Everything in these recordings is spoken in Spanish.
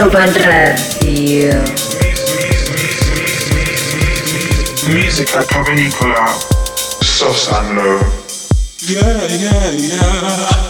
Urban Radio. Musica provenicola, soft and. Yeah, yeah, yeah.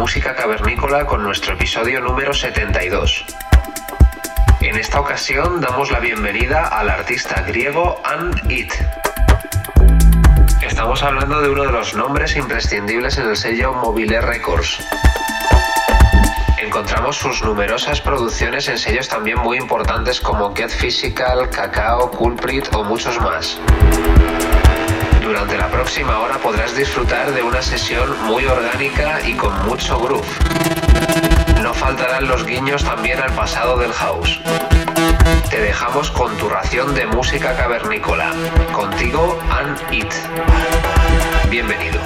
Música Cavernícola con nuestro episodio número 72. En esta ocasión damos la bienvenida al artista griego And It. Estamos hablando de uno de los nombres imprescindibles en el sello Mobile Records. Encontramos sus numerosas producciones en sellos también muy importantes como Get Physical, Cacao, Culprit o muchos más. Durante la próxima hora podrás disfrutar de una sesión muy orgánica y con mucho groove. No faltarán los guiños también al pasado del house. Te dejamos con tu ración de música cavernícola. Contigo, An It. Bienvenido.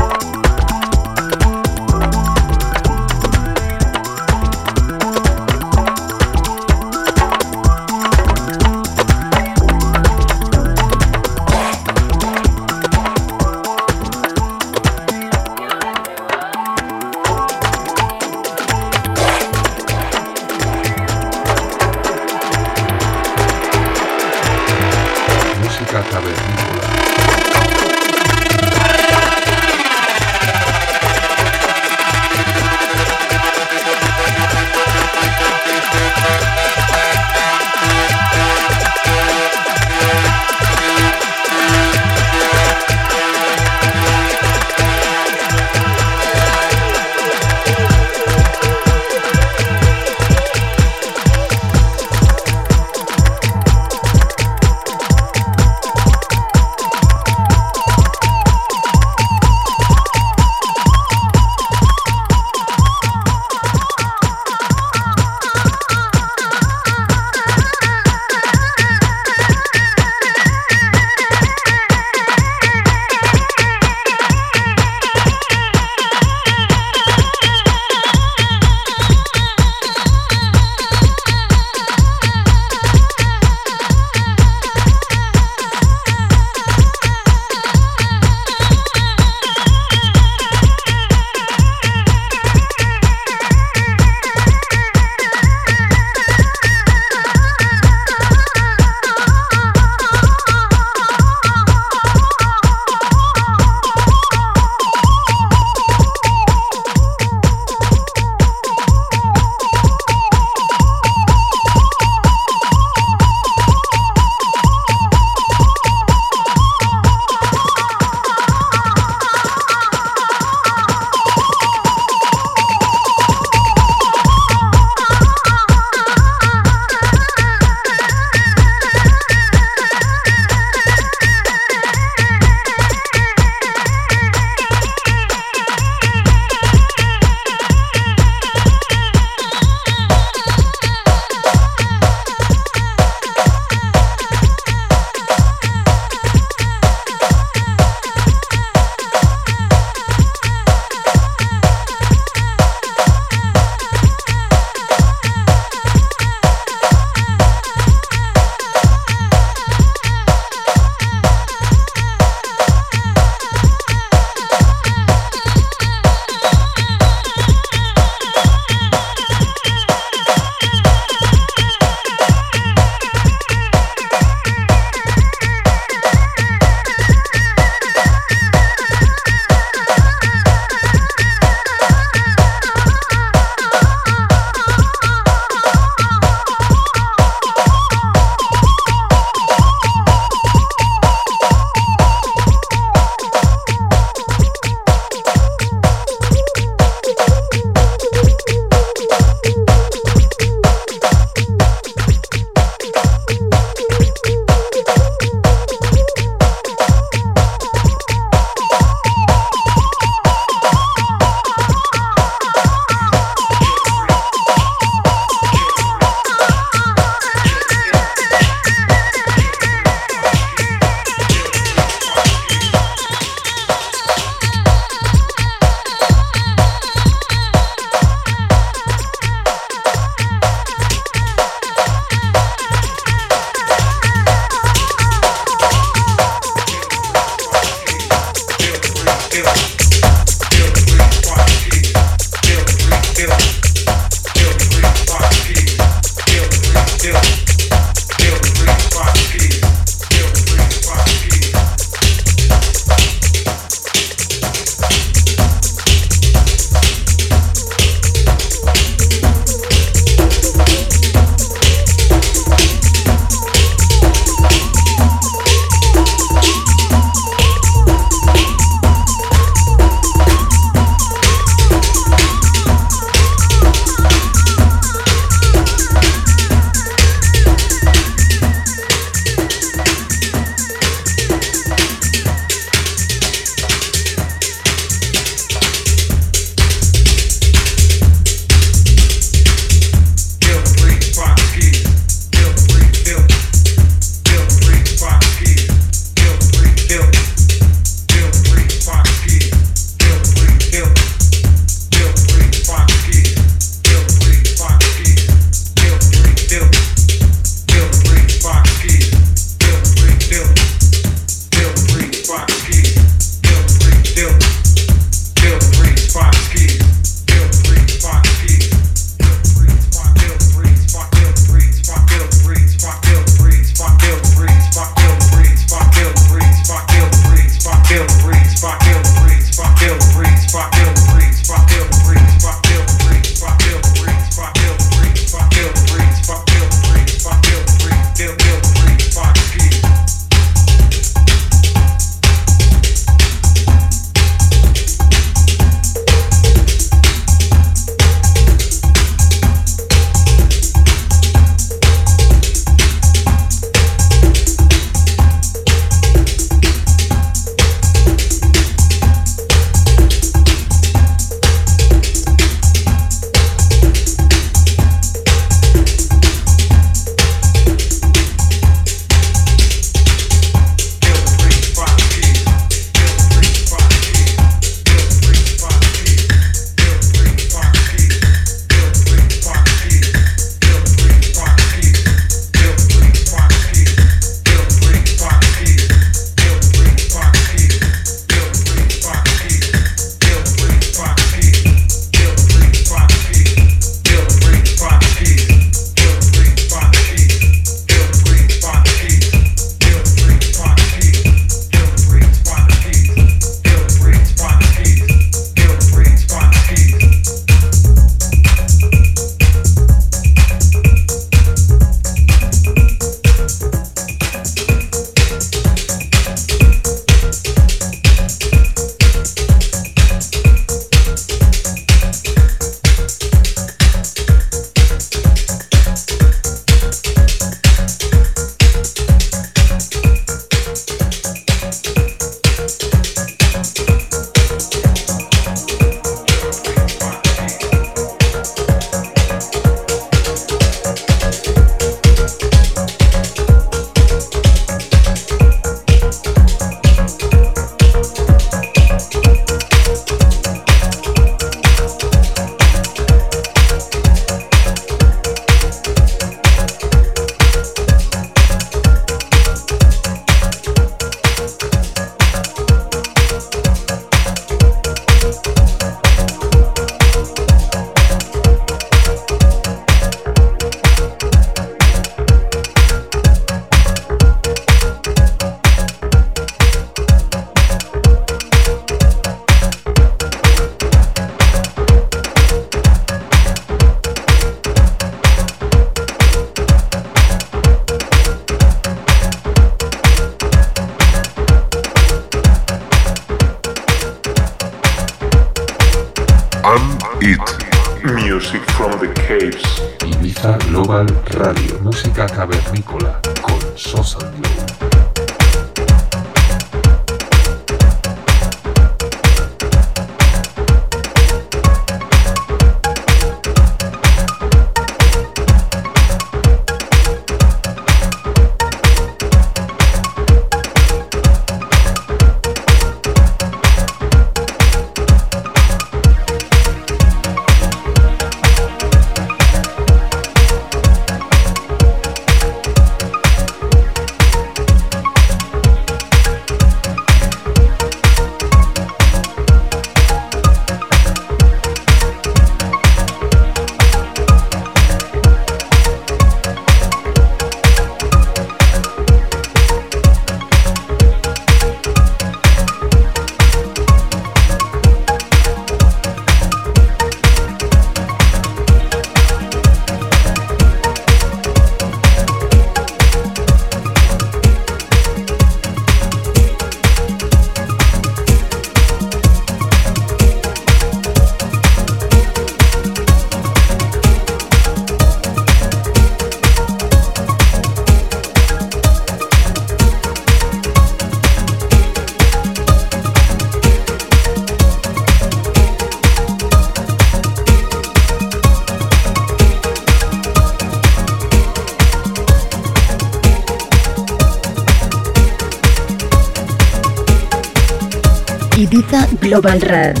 Global Radio.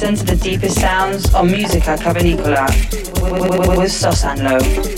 Listen to the deepest sounds on Musica Cavernicola with Sosanlo.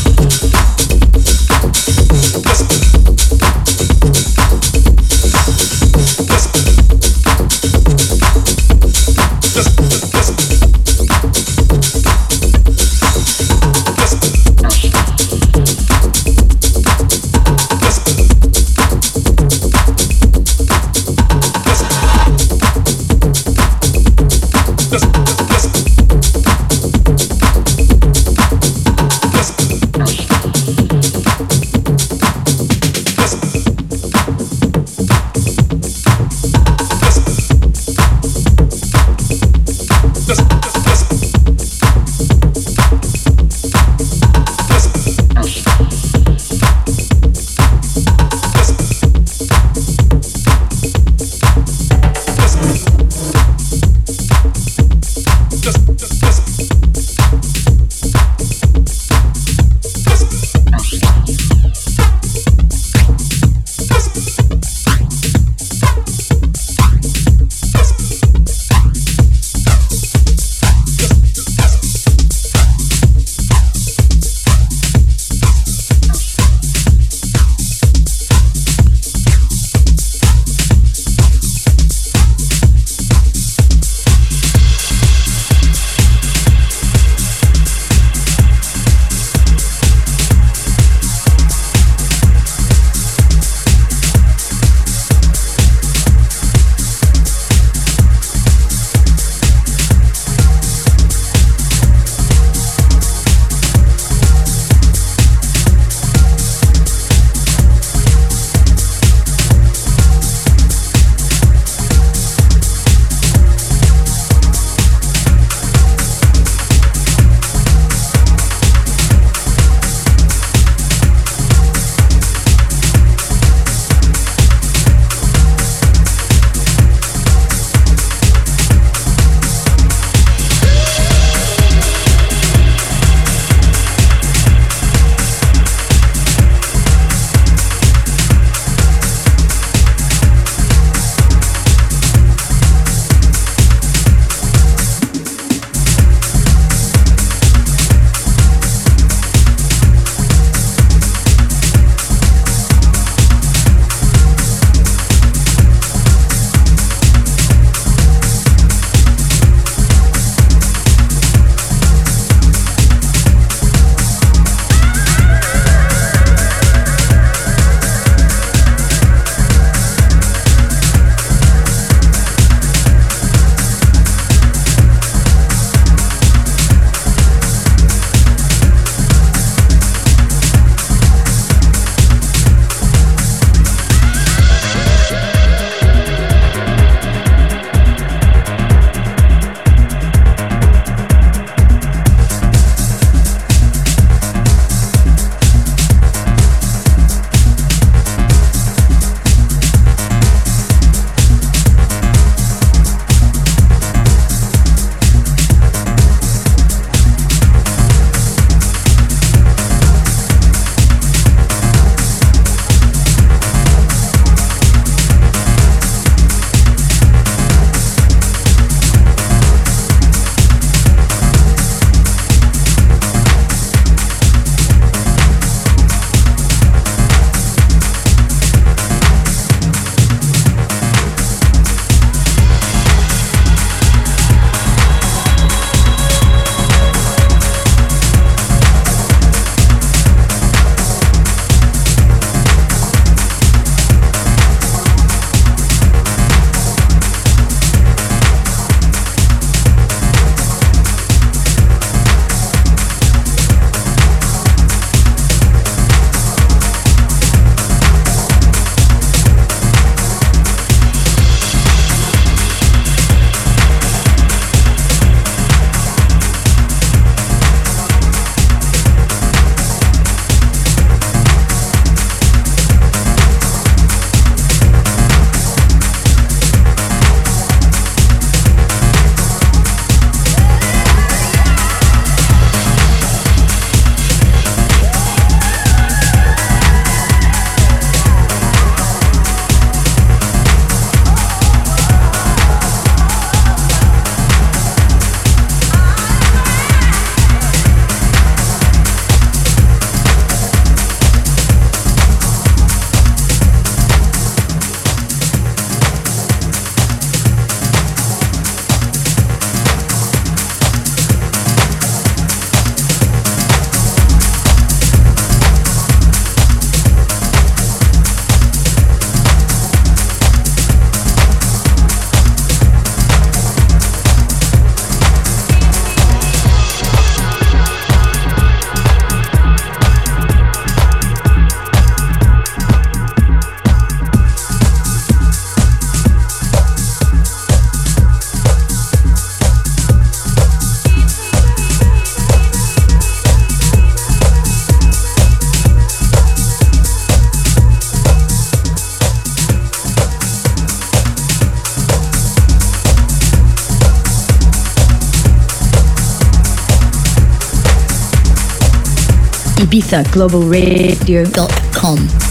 at globalradio.com.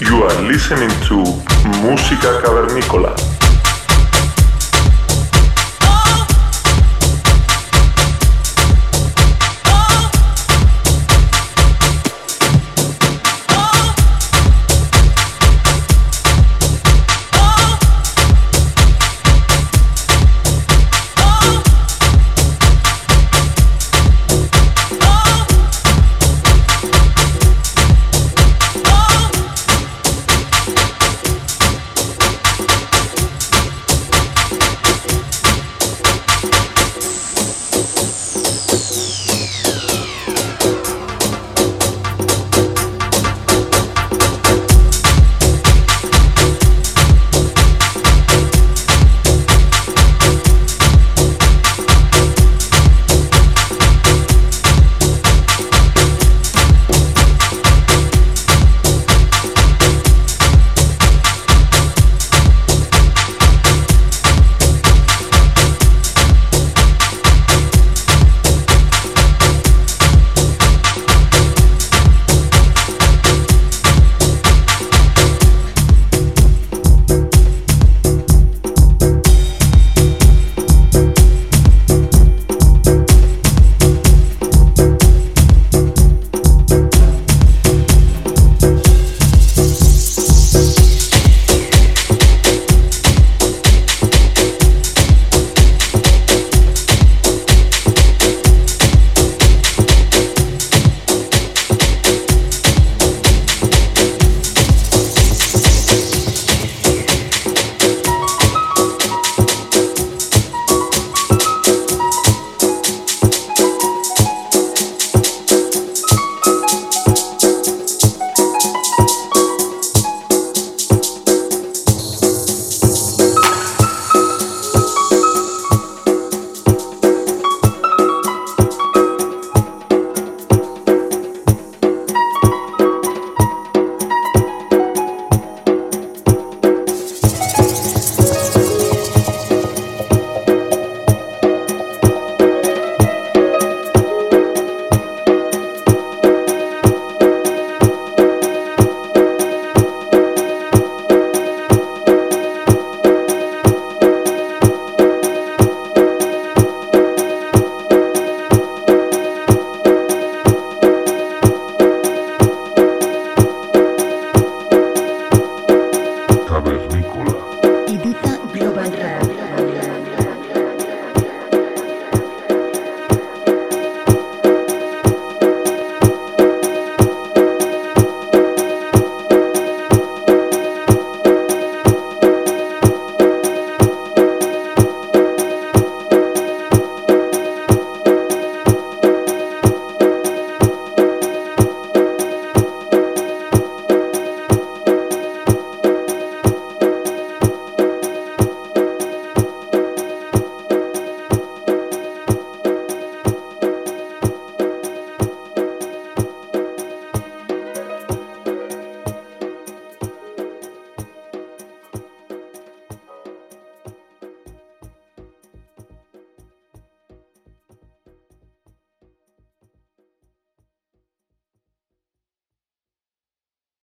You are listening to Música Cavernícola.